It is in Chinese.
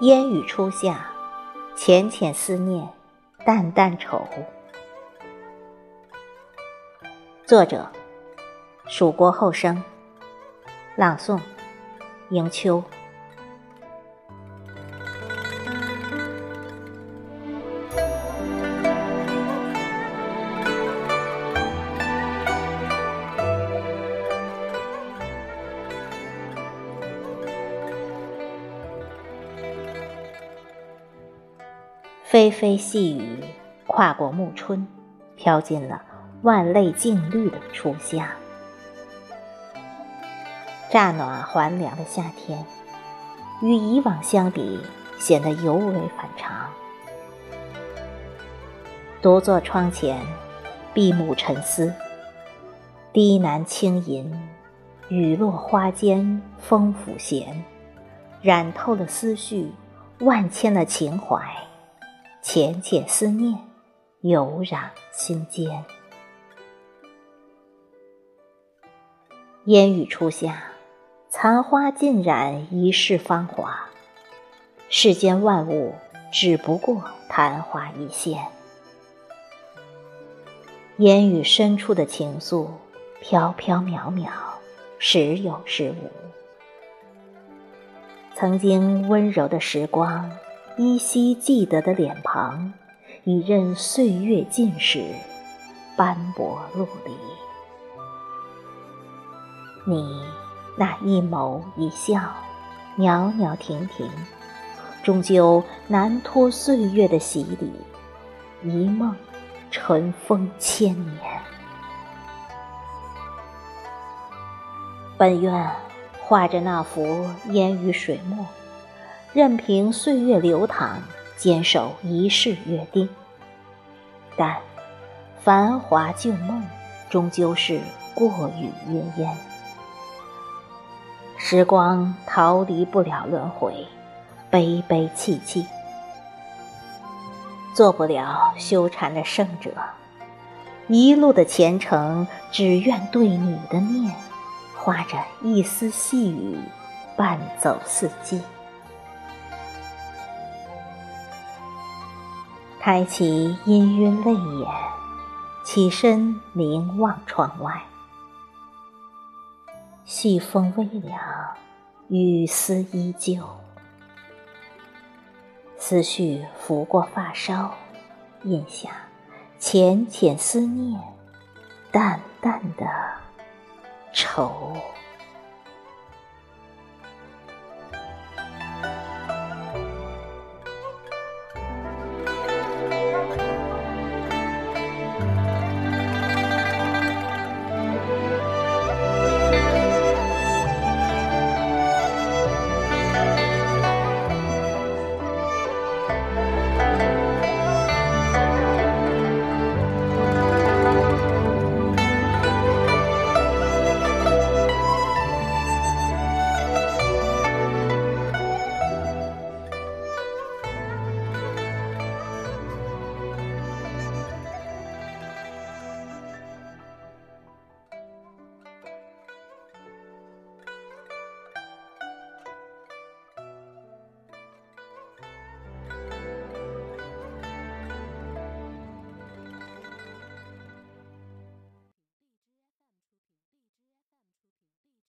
烟雨初夏，浅浅思念，淡淡愁。作者：蜀国后生。朗诵：迎秋。霏霏细雨跨过暮春，飘进了万类静绿的初夏。乍暖还凉的夏天，与以往相比，显得尤为反常。独坐窗前，闭目沉思，低喃轻吟，雨落花间风拂弦，染透了思绪，万千的情怀。浅浅思念，油染心间。烟雨初夏，残花尽染一世芳华。世间万物只不过昙花一现。烟雨深处的情愫，飘飘渺渺，时有时无。曾经温柔的时光。依稀记得的脸庞，已任岁月浸蚀，斑驳陆离。你那一眸一笑，袅袅婷婷，终究难脱岁月的洗礼，一梦尘封千年。本愿画着那幅烟雨水墨。任凭岁月流淌，坚守一世约定。但繁华旧梦，终究是过雨云烟。时光逃离不了轮回，悲悲戚戚，做不了修禅的圣者。一路的前程，只愿对你的念，化着一丝细雨，伴走四季。抬起氤氲泪眼，起身凝望窗外，细风微凉，雨丝依旧，思绪拂过发梢，印下浅浅思念，淡淡的愁。